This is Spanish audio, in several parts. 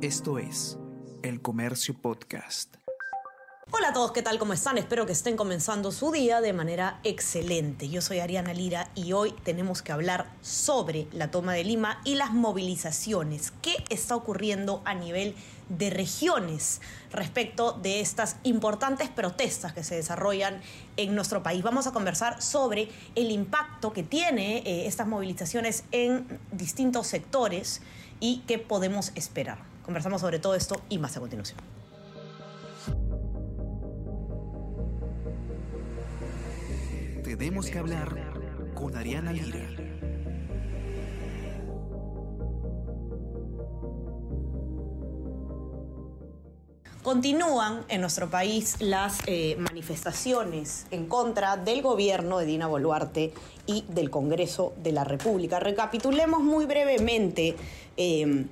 Esto es El Comercio Podcast. Hola a todos, ¿qué tal? ¿Cómo están? Espero que estén comenzando su día de manera excelente. Yo soy Ariana Lira y hoy tenemos que hablar sobre la toma de Lima y las movilizaciones. ¿Qué está ocurriendo a nivel de regiones respecto de estas importantes protestas que se desarrollan en nuestro país? Vamos a conversar sobre el impacto que tiene eh, estas movilizaciones en distintos sectores y qué podemos esperar. Conversamos sobre todo esto y más a continuación. Tenemos que hablar con Ariana Lira. Continúan en nuestro país las eh, manifestaciones en contra del gobierno de Dina Boluarte y del Congreso de la República. Recapitulemos muy brevemente eh,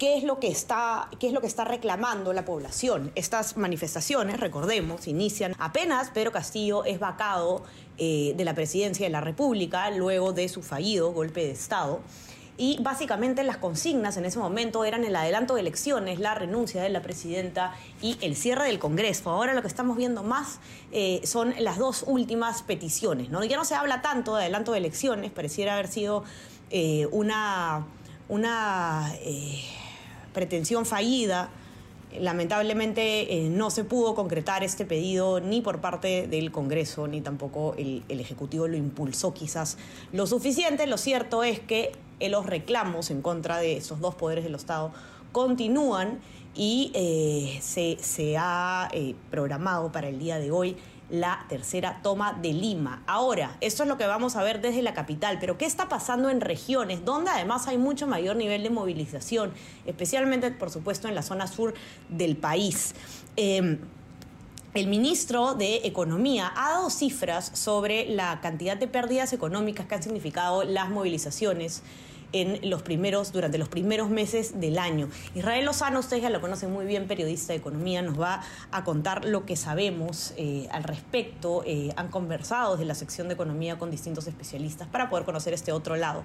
qué es lo que está, qué es lo que está reclamando la población. Estas manifestaciones, recordemos, inician apenas Pedro Castillo es vacado eh, de la presidencia de la República luego de su fallido golpe de Estado. Y básicamente las consignas en ese momento eran el adelanto de elecciones, la renuncia de la presidenta y el cierre del Congreso. Ahora lo que estamos viendo más eh, son las dos últimas peticiones. Ya no se habla tanto de adelanto de elecciones, pareciera haber sido eh, una, una pretensión fallida. Lamentablemente no se pudo concretar este pedido ni por parte del Congreso, ni tampoco el, el Ejecutivo lo impulsó quizás lo suficiente. Lo cierto es que los reclamos en contra de esos dos poderes del Estado continúan y eh, se, se, ha eh, programado para el día de hoy la tercera toma de Lima. Ahora, esto es lo que vamos a ver desde la capital, pero ¿qué está pasando en regiones donde además hay mucho mayor nivel de movilización, especialmente, por supuesto, en la zona sur del país? Eh, el ministro de Economía ha dado cifras sobre la cantidad de pérdidas económicas que han significado las movilizaciones en los primeros, durante los primeros meses del año. Israel Lozano, ustedes ya lo conocen muy bien, periodista de economía, nos va a contar lo que sabemos eh, al respecto. Eh, han conversado desde la sección de economía con distintos especialistas para poder conocer este otro lado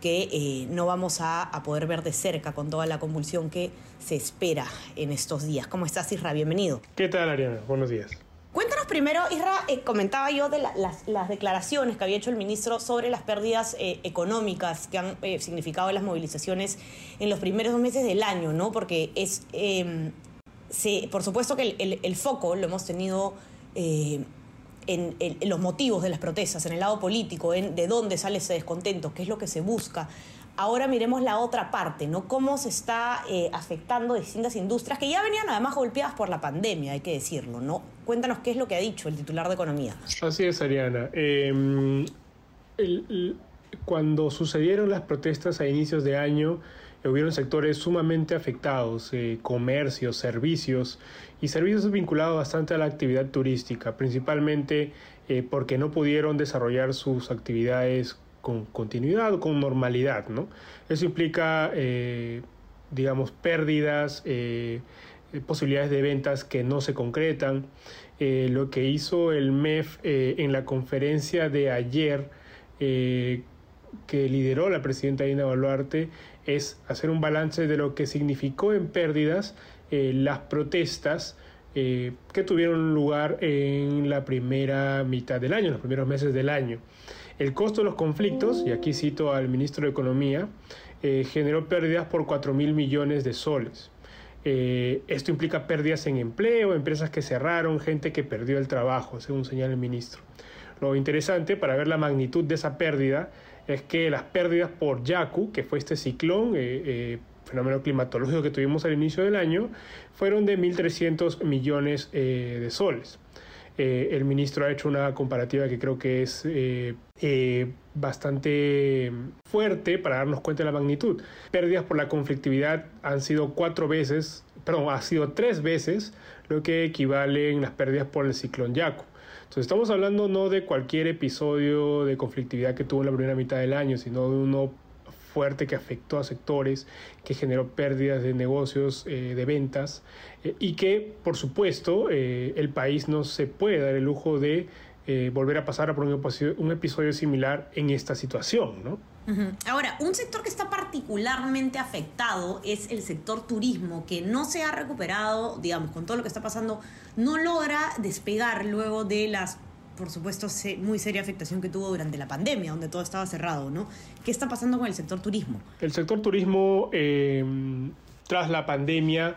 que eh, no vamos a, a, poder ver de cerca con toda la convulsión que se espera en estos días. ¿Cómo estás, Israel? Bienvenido. ¿Qué tal, Ariana? Buenos días. Primero, Isra, eh, comentaba yo de la, las, declaraciones que había hecho el ministro sobre las pérdidas eh, económicas que han eh, significado las movilizaciones en los primeros meses del año, ¿no? Porque es, eh, se, por supuesto que el, foco lo hemos tenido en, en, en, los motivos de las protestas, en el lado político, en de dónde sale ese descontento, qué es lo que se busca. Ahora miremos la otra parte, ¿no? Cómo se está eh, afectando distintas industrias que ya venían además golpeadas por la pandemia, hay que decirlo, ¿no? Cuéntanos qué es lo que ha dicho el titular de Economía. Así es, Ariana. El, cuando sucedieron las protestas a inicios de año, hubieron sectores sumamente afectados, eh, comercios, servicios y servicios vinculados bastante a la actividad turística, principalmente eh, porque no pudieron desarrollar sus actividades con continuidad o con normalidad, ¿no? Eso implica, eh, digamos, pérdidas, eh, posibilidades de ventas que no se concretan. Eh, lo que hizo el MEF en la conferencia de ayer, que lideró la presidenta Dina Boluarte, es hacer un balance de lo que significó en pérdidas las protestas que tuvieron lugar en la primera mitad del año, en los primeros meses del año. El costo de los conflictos, y aquí cito al ministro de Economía, eh, generó pérdidas por 4 mil millones de soles. Eh, esto implica pérdidas en empleo, empresas que cerraron, gente que perdió el trabajo, según señala el ministro. Lo interesante para ver la magnitud de esa pérdida es que las pérdidas por Yaku, que fue este ciclón, eh, fenómeno climatológico que tuvimos al inicio del año, fueron de 1.300 millones de soles. Eh, el ministro ha hecho una comparativa que creo que es eh, eh, bastante fuerte para darnos cuenta de la magnitud. Pérdidas por la conflictividad han sido cuatro veces, perdón, ha sido tres veces lo que equivalen las pérdidas por el ciclón Yaku. Entonces estamos hablando no de cualquier episodio de conflictividad que tuvo en la primera mitad del año, sino de uno fuerte que afectó a sectores, que generó pérdidas de negocios, eh, de ventas, eh, y que, por supuesto, eh, el país no se puede dar el lujo de volver a pasar por un episodio, un episodio similar en esta situación, ¿no? Ahora, un sector que está particularmente afectado es el sector turismo, que no se ha recuperado, digamos, con todo lo que está pasando, no logra despegar luego de las, por supuesto, muy seria afectación que tuvo durante la pandemia, donde todo estaba cerrado, ¿no? ¿Qué está pasando con el sector turismo? El sector turismo, eh, tras la pandemia,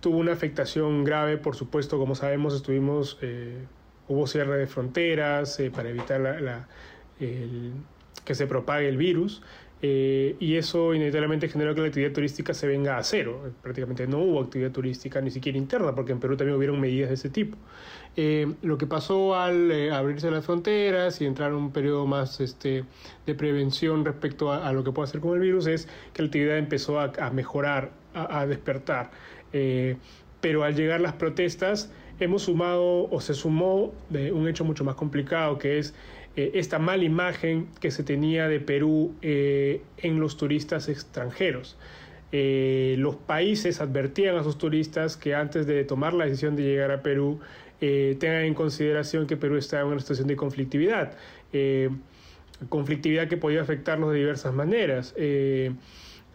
tuvo una afectación grave, por supuesto, como sabemos, estuvimos, eh, hubo cierre de fronteras eh, para evitar la, que se propague el virus. Eh, y eso inevitablemente generó que la actividad turística se venga a cero. Prácticamente no hubo actividad turística ni siquiera interna, porque en Perú también hubieron medidas de ese tipo. lo que pasó al abrirse las fronteras y entrar en un periodo más este, de prevención respecto a, lo que puede hacer con el virus es que la actividad empezó a, mejorar, a, despertar. Eh, pero al llegar las protestas hemos sumado o se sumó un hecho mucho más complicado que es eh, esta mala imagen que se tenía de Perú eh, en los turistas extranjeros. los países advertían a sus turistas que antes de tomar la decisión de llegar a Perú tengan en consideración que Perú está en una situación de conflictividad, conflictividad que podía afectarnos de diversas maneras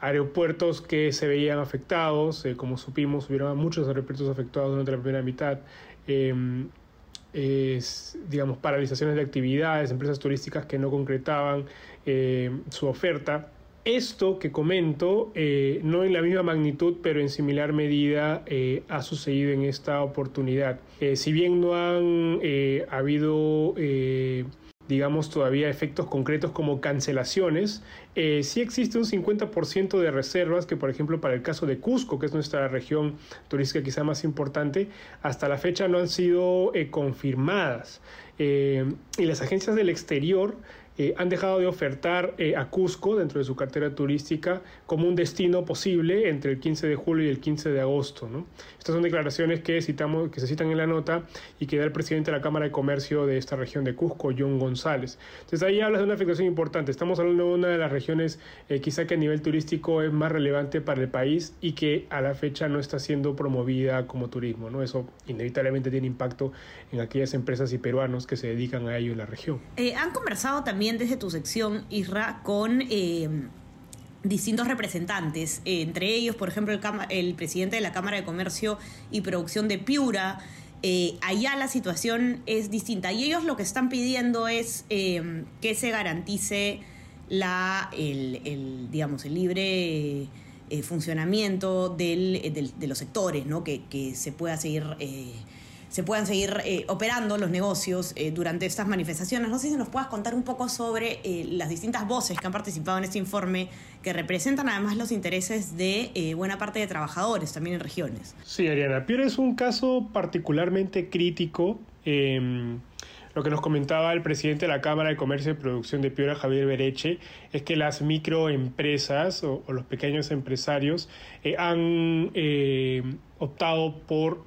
aeropuertos que se veían afectados, eh, como supimos, hubieron muchos aeropuertos afectados durante la primera mitad, em, digamos, paralizaciones de actividades, empresas turísticas que no concretaban em, su oferta. Esto que comento, eh, no en la misma magnitud, pero en similar medida, eh, ha sucedido en esta oportunidad. si bien no han habido digamos, todavía efectos concretos como cancelaciones, eh, sí existe un 50% de reservas que, por ejemplo, para el caso de Cusco, que es nuestra región turística quizá más importante, hasta la fecha no han sido eh, confirmadas. Eh, y las agencias del exterior eh, han dejado de ofertar eh, a Cusco dentro de su cartera turística como un destino posible entre el 15 de julio y el 15 de agosto. ¿no? Estas son declaraciones que, citamos, que se citan en la nota y que da el presidente de la Cámara de Comercio de esta región de Cusco, John González. Entonces ahí hablas de una afectación importante. Estamos hablando de una de las regiones eh, quizá que a nivel turístico es más relevante para el país y que a la fecha no está siendo promovida como turismo. ¿no? Eso inevitablemente tiene impacto en aquellas empresas y peruanos que se dedican a ello en la región. han conversado también desde tu sección, Isra, con eh, distintos representantes, eh, entre ellos, por ejemplo, el, presidente de la Cámara de Comercio y Producción de Piura. Eh, allá la situación es distinta y ellos lo que están pidiendo es que se garantice la, el, digamos, el libre funcionamiento de los sectores, ¿no? que se pueda seguir se puedan seguir eh, operando los negocios eh, durante estas manifestaciones. No sé si nos puedas contar un poco sobre eh, las distintas voces que han participado en este informe, que representan además los intereses de buena parte de trabajadores también en regiones. Sí, Ariana, Piura es un caso particularmente crítico. Em, lo que nos comentaba el presidente de la Cámara de Comercio y Producción de Piura, Javier Bereche, es que las microempresas o, o los pequeños empresarios han optado por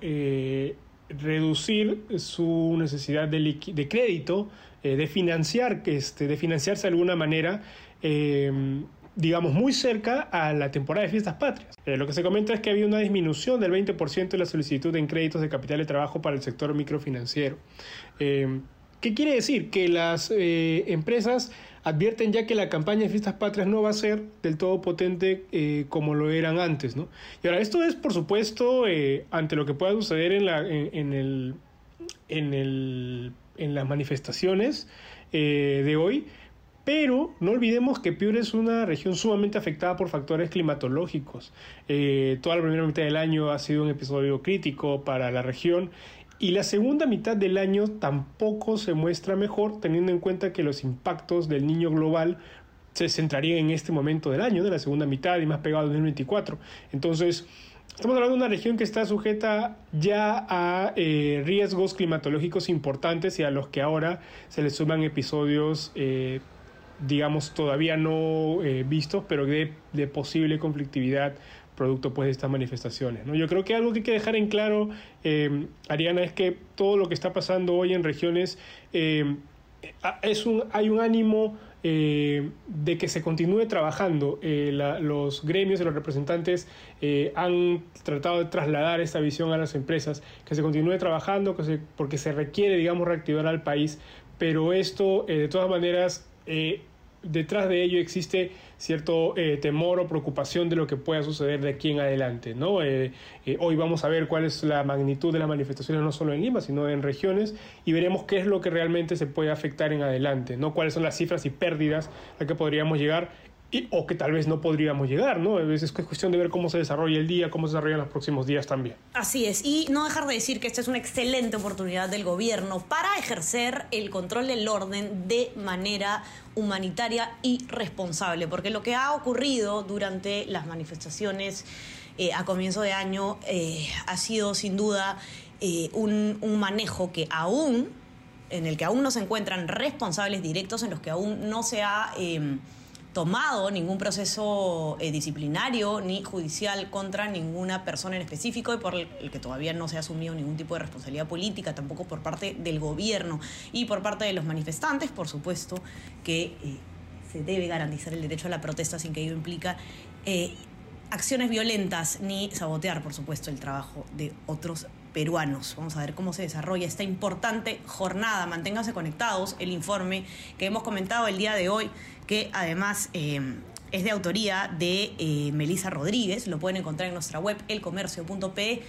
reducir su necesidad de, crédito, eh, de financiar, este, de financiarse de alguna manera, em, digamos, muy cerca a la temporada de fiestas patrias. Eh, lo que se comenta es que había una disminución del 20% de la solicitud en créditos de capital de trabajo para el sector microfinanciero. ¿Qué quiere decir? Que las eh, empresas advierten ya que la campaña de fiestas patrias no va a ser del todo potente eh, como lo eran antes, ¿no? Y ahora, esto es, por supuesto, eh, ante lo que pueda suceder en, las manifestaciones de hoy, pero no olvidemos que Piura es una región sumamente afectada por factores climatológicos. toda la primera mitad del año ha sido un episodio crítico para la región y la segunda mitad del año tampoco se muestra mejor, teniendo en cuenta que los impactos del niño global se centrarían en este momento del año, de la segunda mitad y más pegado al 2024. Entonces, estamos hablando de una región que está sujeta ya a eh, riesgos climatológicos importantes y a los que ahora se le suman episodios, eh, digamos, todavía no eh, vistos, pero de, de posible conflictividad producto pues de estas manifestaciones. Yo creo que algo que hay que dejar en claro, eh, Ariana, es que todo lo que está pasando hoy en regiones eh, es un, hay un ánimo eh, de que se continúe trabajando. los gremios y los representantes han tratado de trasladar esta visión a las empresas, que se continúe trabajando, que porque se requiere, digamos, reactivar al país pero esto de todas maneras detrás de ello existe cierto eh, temor o preocupación de lo que pueda suceder de aquí en adelante. ¿no? Eh, eh, hoy vamos a ver cuál es la magnitud de las manifestaciones no solo en Lima, sino en regiones y veremos qué es lo que realmente se puede afectar en adelante, ¿no? cuáles son las cifras y pérdidas a que podríamos llegar o que tal vez no podríamos llegar, ¿no? Es cuestión de ver cómo se desarrolla el día, cómo se desarrollan los próximos días también. Así es, y no dejar de decir que esta es una excelente oportunidad del gobierno para ejercer el control del orden de manera humanitaria y responsable, porque lo que ha ocurrido durante las manifestaciones eh, a comienzo de año eh, ha sido sin duda eh, un, un manejo que aún, en el que aún no se encuentran responsables directos, en los que aún no se ha tomado ningún proceso eh, disciplinario ni judicial contra ninguna persona en específico y por el, que todavía no se ha asumido ningún tipo de responsabilidad política, tampoco por parte del gobierno y por parte de los manifestantes, por supuesto que eh, se debe garantizar el derecho a la protesta sin que ello implica eh, acciones violentas ni sabotear, por supuesto, el trabajo de otros peruanos. Vamos a ver cómo se desarrolla esta importante jornada. Manténganse conectados. El informe que hemos comentado el día de hoy, que además eh, es de autoría de eh, Melisa Rodríguez, lo pueden encontrar en nuestra web elcomercio.pe.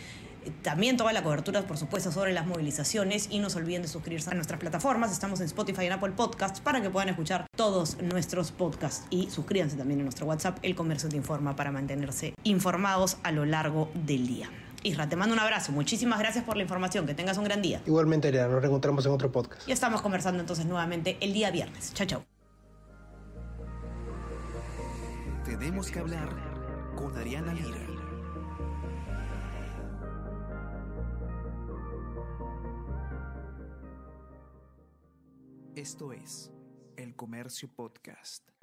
También toda la cobertura, por supuesto, sobre las movilizaciones y no se olviden de suscribirse a nuestras plataformas. Estamos en Spotify y en Apple Podcasts para que puedan escuchar todos nuestros podcasts y suscríbanse también a nuestro WhatsApp, El Comercio Te Informa, para mantenerse informados a lo largo del día. Isra, te mando un abrazo. Muchísimas gracias por la información. Que tengas un gran día. Igualmente, Ariana. Nos reencontramos en otro podcast. Y estamos conversando entonces nuevamente el día viernes. Chao, chao. Tenemos que hablar con Ariana Lira. Esto es El Comercio Podcast.